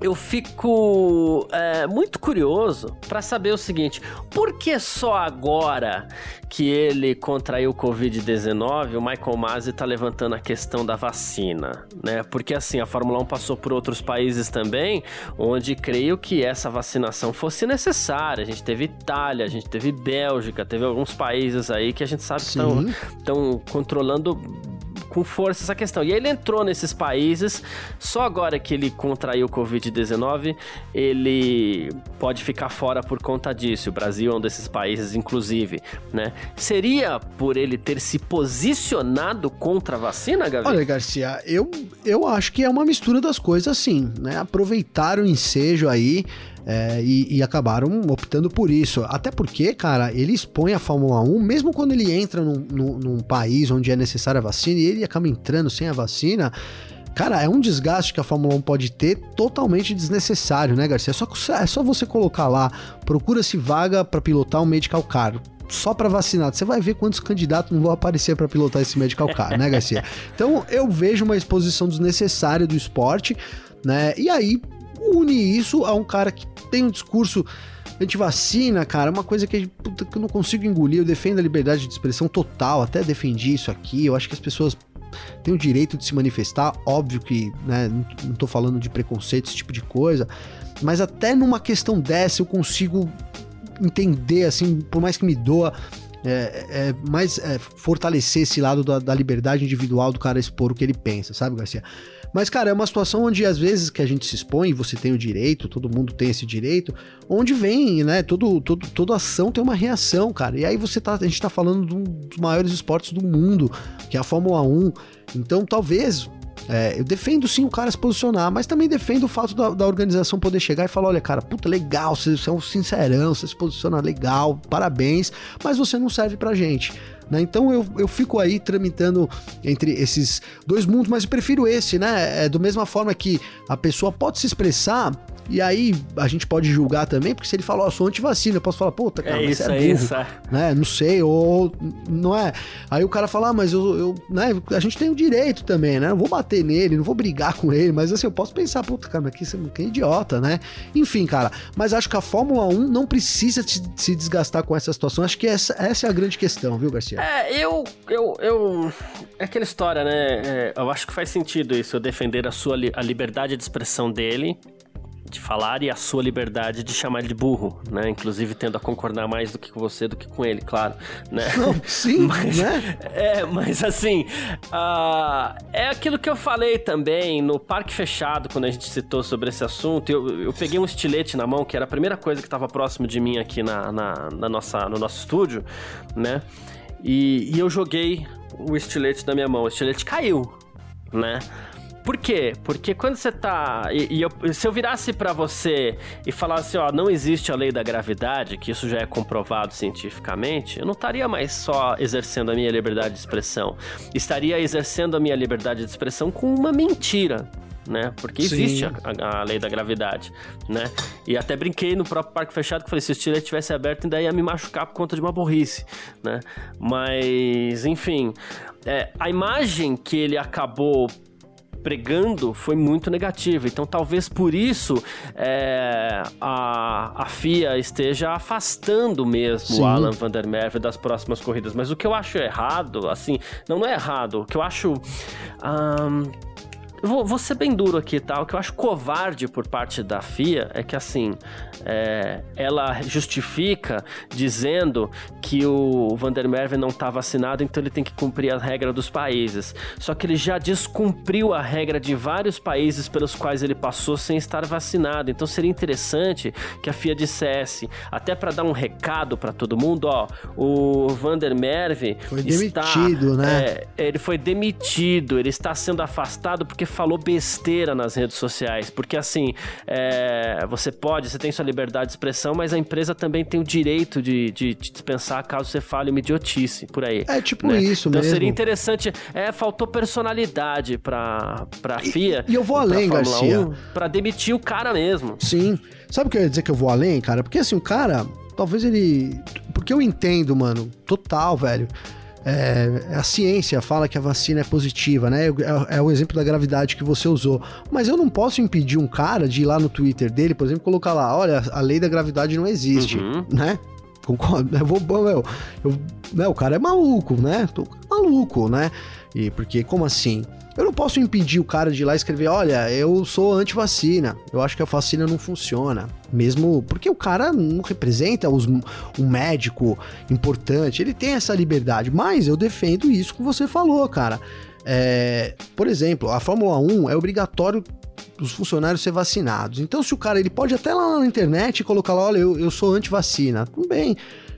eu fico é, muito curioso para saber o seguinte: por que só agora que ele contraiu o Covid-19, o Michael Masi está levantando a questão da vacina, né? Porque assim, a Fórmula 1 passou por outros países também, onde creio que essa vacinação fosse necessária. A gente teve Itália, a gente teve Bélgica, teve alguns países aí que a gente sabe que estão controlando com força essa questão. E ele entrou nesses países, só agora que ele contraiu o Covid-19, ele pode ficar fora por conta disso. O Brasil é um desses países, inclusive, né? Seria por ele ter se posicionado contra a vacina, Gabriel? Olha, Garcia, eu, eu acho que é uma mistura das coisas, sim, né? Aproveitar o ensejo aí é, e, e, acabaram optando por isso. Até porque, cara, ele expõe a Fórmula 1, mesmo quando ele entra num, num, num país onde é necessária a vacina e ele acaba entrando sem a vacina. Cara, é um desgaste que a Fórmula 1 pode ter totalmente desnecessário, né, Garcia? É só, é só você colocar lá, procura-se vaga para pilotar um medical car só para vacinar. Você vai ver quantos candidatos não vão aparecer para pilotar esse medical car, né, Garcia? Então eu vejo uma exposição desnecessária do esporte, né? E aí une isso a um cara que tem um discurso anti-vacina, cara, uma coisa que, puta, que eu não consigo engolir. Eu defendo a liberdade de expressão total, até defendi isso aqui. Eu acho que as pessoas têm o direito de se manifestar. Óbvio que, né, não tô falando de preconceito, esse tipo de coisa, mas até numa questão dessa eu consigo entender, assim, por mais que me doa. É, é, mais é, fortalecer esse lado da, da liberdade individual do cara expor o que ele pensa, sabe, Garcia? Mas, cara, é uma situação onde às vezes que a gente se expõe, você tem o direito, todo mundo tem esse direito, onde vem, né? Todo, todo, toda ação tem uma reação, cara. E aí você tá. A gente tá falando de um dos maiores esportes do mundo, que é a Fórmula 1. Então, talvez é, eu defendo sim o cara se posicionar, mas também defendo o fato da, da, organização poder chegar e falar: olha, cara, puta, legal, você, você é um sincerão, você se posiciona legal, parabéns, mas você não serve pra gente. Né? Então eu, eu fico aí tramitando entre esses dois mundos, mas eu prefiro esse, né? É, do mesma forma que a pessoa pode se expressar e aí a gente pode julgar também, porque se ele falar, oh, sou antivacina, eu posso falar, puta, cara, é isso, é, é burro, isso, é. né? Não sei, ou não é. Aí o cara fala, ah, mas eu, eu, né, a gente tem o direito também, né? Não vou bater nele, não vou brigar com ele, mas assim, eu posso pensar, puta, cara, mas que, que idiota, né? Enfim, cara, mas acho que a Fórmula 1 não precisa se desgastar com essa situação. Acho que essa, essa é a grande questão, viu, Garcia? É, eu, eu, eu, é aquela história, né? É, eu acho que faz sentido isso, eu defender a sua a liberdade de expressão dele de falar e a sua liberdade de chamar ele de burro, né? Inclusive tendo a concordar mais do que com você do que com ele, claro, né? Não, sim, mas, né? É, mas assim, uh, é aquilo que eu falei também no Parque Fechado, quando a gente citou sobre esse assunto. Eu, eu peguei um estilete na mão, que era a primeira coisa que estava próximo de mim aqui na, na, na, nossa, no nosso estúdio, né? E, e eu joguei o estilete na minha mão. O estilete caiu, né? Por quê? Porque quando você tá. E, e eu, se eu virasse para você e falasse, ó, não existe a lei da gravidade, que isso já é comprovado cientificamente, eu não estaria mais só exercendo a minha liberdade de expressão. Estaria exercendo a minha liberdade de expressão com uma mentira. Né? Porque existe a, a, a, lei da gravidade, né? E até brinquei no próprio parque fechado que falei, se o estilete tivesse aberto, ainda ia me machucar por conta de uma burrice, né? Mas, enfim, é, a imagem que ele acabou pregando foi muito negativa. Então, talvez por isso é, a, a FIA esteja afastando mesmo Sim. o Alan Van der Merwe das próximas corridas. Mas o que eu acho errado, assim, não, não é errado, o que eu acho. Um, Vou, vou, ser bem duro aqui, tá? O que eu acho covarde por parte da FIA é que, assim, é, ela justifica dizendo que o Vander Merwe não está vacinado, então ele tem que cumprir a regra dos países. Só que ele já descumpriu a regra de vários países pelos quais ele passou sem estar vacinado. Então seria interessante que a FIA dissesse, até para dar um recado para todo mundo, ó, o Vander Merwe foi está, demitido, né? É, ele foi demitido, ele está sendo afastado porque falou besteira nas redes sociais. Porque assim, é, você pode, você tem sua liberdade de expressão, mas a empresa também tem o direito de, de, de dispensar caso você fale uma idiotice por aí. É tipo né? isso então mesmo. seria interessante. É, faltou personalidade pra, pra FIA. E, e eu vou além, Garcia. 1, pra demitir o cara mesmo. Sim. Sabe o que eu ia dizer que eu vou além, cara? Porque assim, o cara, talvez ele. Porque eu entendo, mano, total, velho. É, a ciência fala que a vacina é positiva, né? É, é, o exemplo da gravidade que você usou. Mas eu não posso impedir um cara de ir lá no Twitter dele, por exemplo, colocar lá: olha, a lei da gravidade não existe, uhum. né? Concordo, eu vou, meu, eu, né, o cara é maluco, né? Tô maluco, né? E porque, como assim? Eu não posso impedir o cara de ir lá escrever, olha, eu sou anti-vacina, eu acho que a vacina não funciona. Mesmo porque o cara não representa os, um médico importante, ele tem essa liberdade. Mas eu defendo isso que você falou, cara. É, por exemplo, a Fórmula 1 é obrigatório os funcionários ser vacinados. Então, se o cara ele pode até lá na internet colocar lá, olha, eu, eu sou anti-vacina, tudo bem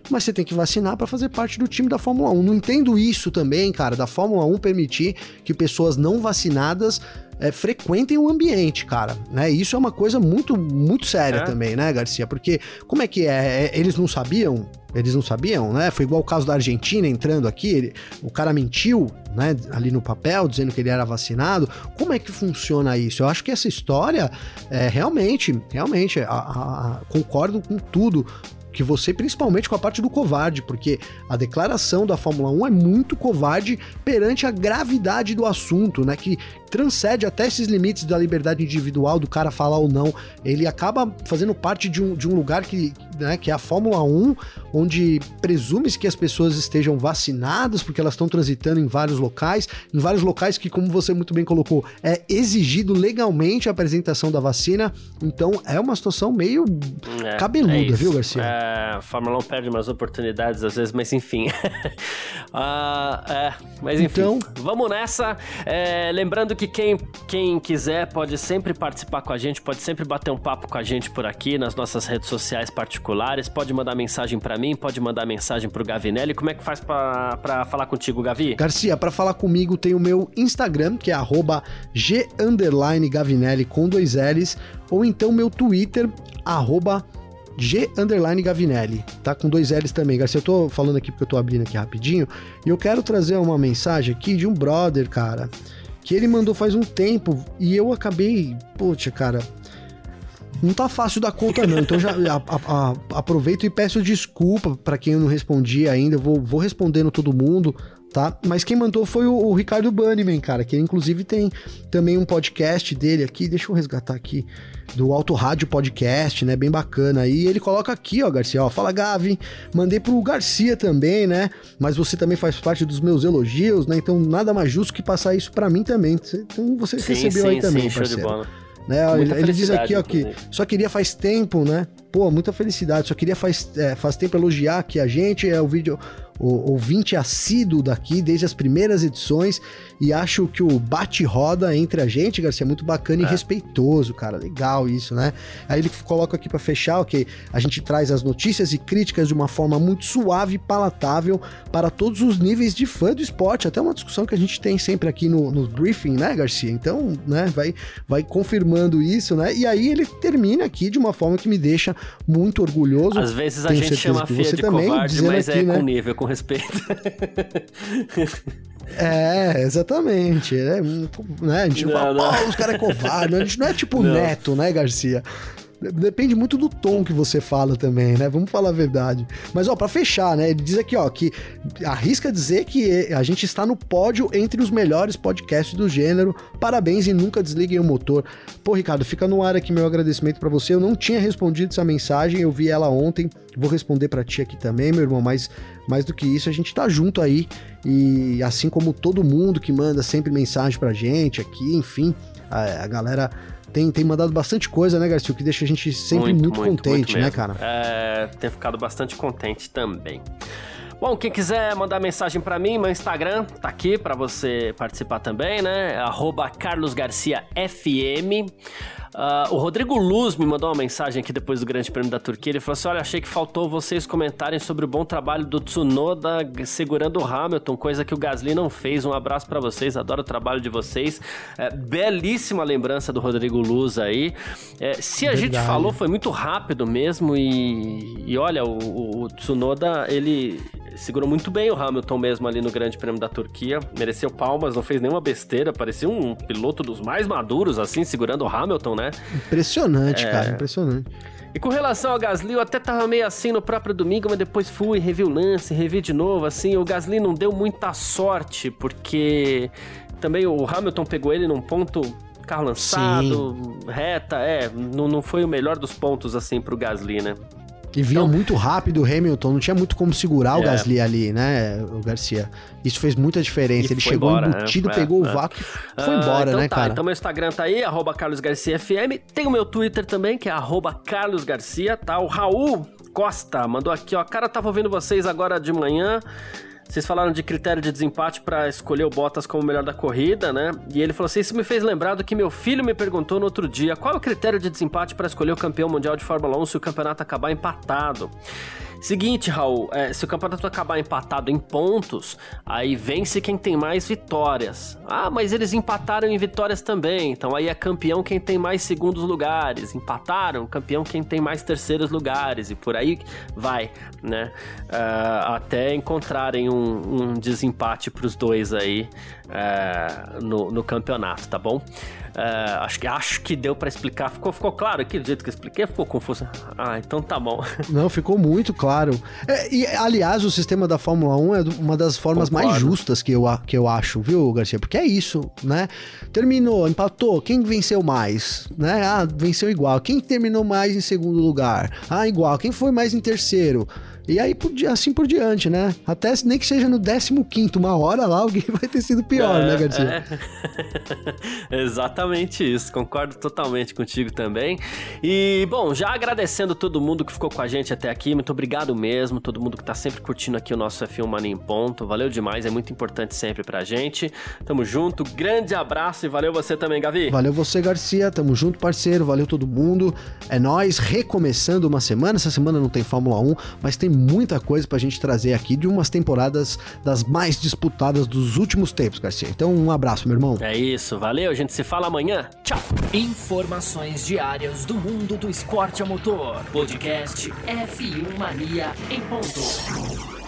mas você tem que vacinar para fazer parte do time da Fórmula 1. Não entendo isso também, cara, da Fórmula 1 permitir que pessoas não vacinadas é, frequentem o ambiente, cara, né? Isso é uma coisa muito, muito séria é. também, né, Garcia? Porque como é que é? é? Eles não sabiam? Eles não sabiam, né? Foi igual o caso da Argentina entrando aqui, ele, o cara mentiu, né, ali no papel, dizendo que ele era vacinado. Como é que funciona isso? Eu acho que essa história é realmente, realmente, a, a, a, concordo com tudo que você, principalmente com a parte do covarde, porque a declaração da Fórmula 1 é muito covarde perante a gravidade do assunto, né? Que transcende até esses limites da liberdade individual do cara falar ou não. Ele acaba fazendo parte de um, de um lugar que, né, que é a Fórmula 1, onde presume-se que as pessoas estejam vacinadas, porque elas estão transitando em vários locais, em vários locais que, como você muito bem colocou, é exigido legalmente a apresentação da vacina. Então é uma situação meio é, cabeluda, é viu, Garcia? É, a Fórmula 1 perde umas oportunidades às vezes, mas enfim. uh, é, mas enfim, então, vamos nessa. É, lembrando que quem, quem quiser pode sempre participar com a gente, pode sempre bater um papo com a gente por aqui nas nossas redes sociais particulares, pode mandar mensagem para mim, pode mandar mensagem pro Gavinelli. Como é que faz para falar contigo, Gavi? Garcia, para falar comigo tem o meu Instagram, que é g_gavinelli com dois L's, ou então meu Twitter, arroba G underline Gavinelli, tá? Com dois L's também. Garcia, eu tô falando aqui porque eu tô abrindo aqui rapidinho. E eu quero trazer uma mensagem aqui de um brother, cara que ele mandou faz um tempo e eu acabei, poxa, cara, não tá fácil da conta não. Então já a, a, a, aproveito e peço desculpa para quem eu não respondi ainda. vou, vou respondendo todo mundo, tá? Mas quem mandou foi o, o Ricardo Bunnyman, cara, que inclusive tem também um podcast dele aqui. Deixa eu resgatar aqui do Auto Rádio Podcast, né? Bem bacana. E ele coloca aqui, ó, Garcia, ó, fala Gavi, mandei pro Garcia também, né? Mas você também faz parte dos meus elogios, né? Então nada mais justo que passar isso para mim também. Então você sim, recebeu sim, aí também, sim, parceiro. Né? Ele, ele diz aqui, ó, que só queria faz tempo, né? Pô, muita felicidade. Só queria faz, é, faz tempo elogiar aqui a gente. É o vídeo, ouvinte assíduo daqui desde as primeiras edições e acho que o bate-roda entre a gente, Garcia, é muito bacana é. e respeitoso, cara. Legal isso, né? Aí ele coloca aqui para fechar, ok, a gente traz as notícias e críticas de uma forma muito suave e palatável para todos os níveis de fã do esporte. Até uma discussão que a gente tem sempre aqui no, no briefing, né, Garcia? Então, né, vai, vai confirmando isso, né? E aí ele termina aqui de uma forma que me deixa muito orgulhoso. Às vezes a Tenho gente chama a Fia de também, covarde, mas aqui, é né? com nível, com respeito. É, exatamente. É, né? A gente não, não fala, os caras é covarde. A gente não é tipo não. neto, né, Garcia? Depende muito do tom que você fala também, né? Vamos falar a verdade. Mas, ó, pra fechar, né? Ele diz aqui, ó, que arrisca dizer que a gente está no pódio entre os melhores podcasts do gênero. Parabéns e nunca desliguem o motor. Pô, Ricardo, fica no ar aqui meu agradecimento para você. Eu não tinha respondido essa mensagem, eu vi ela ontem. Vou responder para ti aqui também, meu irmão. Mas mais do que isso, a gente tá junto aí. E assim como todo mundo que manda sempre mensagem pra gente aqui, enfim, a, a galera tem, tem mandado bastante coisa, né, Garcia? O que deixa a gente sempre muito, muito, muito contente, muito né, cara? É, tem ficado bastante contente também. Bom, quem quiser mandar mensagem para mim, meu Instagram tá aqui para você participar também, né? carlosgarciafm. Uh, o Rodrigo Luz me mandou uma mensagem aqui depois do Grande Prêmio da Turquia. Ele falou assim: Olha, achei que faltou vocês comentarem sobre o bom trabalho do Tsunoda segurando o Hamilton, coisa que o Gasly não fez. Um abraço para vocês, adoro o trabalho de vocês. É, belíssima lembrança do Rodrigo Luz aí. É, se a Verdade. gente falou, foi muito rápido mesmo. E, e olha, o, o, o Tsunoda, ele segurou muito bem o Hamilton mesmo ali no Grande Prêmio da Turquia. Mereceu palmas, não fez nenhuma besteira. Parecia um piloto dos mais maduros, assim, segurando o Hamilton, né? Impressionante, é... cara, impressionante. E com relação ao Gasly, eu até tava meio assim no próprio domingo, mas depois fui, revi o lance, revi de novo, assim, o Gasly não deu muita sorte, porque também o Hamilton pegou ele num ponto carro lançado, Sim. reta, é, não, não foi o melhor dos pontos, assim, pro Gasly, né? E vinha então, muito rápido o Hamilton, não tinha muito como segurar é. o Gasly ali, né, o Garcia. Isso fez muita diferença. Ele chegou embora, embutido, né? pegou é, o vácuo e foi embora, então né, tá, cara? Então meu Instagram tá aí, arroba carlosgarciafm. Tem o meu Twitter também, que é arroba carlosgarcia, tá? O Raul Costa mandou aqui, ó. Cara, tava ouvindo vocês agora de manhã. Vocês falaram de critério de desempate para escolher o Bottas como o melhor da corrida, né? E ele falou assim: Isso me fez lembrar do que meu filho me perguntou no outro dia: qual é o critério de desempate para escolher o campeão mundial de Fórmula 1 se o campeonato acabar empatado? Seguinte, Raul, é, se o campeonato acabar empatado em pontos, aí vence quem tem mais vitórias. Ah, mas eles empataram em vitórias também, então aí é campeão quem tem mais segundos lugares. Empataram, campeão quem tem mais terceiros lugares, e por aí vai, né? Uh, até encontrarem um, um desempate para os dois aí uh, no, no campeonato, tá bom? Uh, acho, que, acho que deu para explicar. Ficou, ficou claro aqui do jeito que eu expliquei? Ficou confuso? Ah, então tá bom. Não, ficou muito claro. É, e, aliás, o sistema da Fórmula 1 é uma das formas Concordo. mais justas que eu, que eu acho, viu, Garcia? Porque é isso, né? Terminou, empatou. Quem venceu mais? Né? Ah, venceu igual. Quem terminou mais em segundo lugar? Ah, igual. Quem foi mais em terceiro? E aí, assim por diante, né? Até nem que seja no 15, uma hora lá, alguém vai ter sido pior, é, né, Garcia? É. Exatamente isso, concordo totalmente contigo também. E, bom, já agradecendo todo mundo que ficou com a gente até aqui, muito obrigado mesmo, todo mundo que tá sempre curtindo aqui o nosso F1 Mania em Ponto, valeu demais, é muito importante sempre pra gente. Tamo junto, grande abraço e valeu você também, Gavi. Valeu você, Garcia, tamo junto, parceiro, valeu todo mundo. É nós recomeçando uma semana, essa semana não tem Fórmula 1, mas tem muita coisa pra gente trazer aqui de umas temporadas das mais disputadas dos últimos tempos, Garcia. Então, um abraço, meu irmão. É isso, valeu, a gente se fala amanhã. Tchau. Informações diárias do mundo do esporte a motor. Podcast F1 Mania em ponto.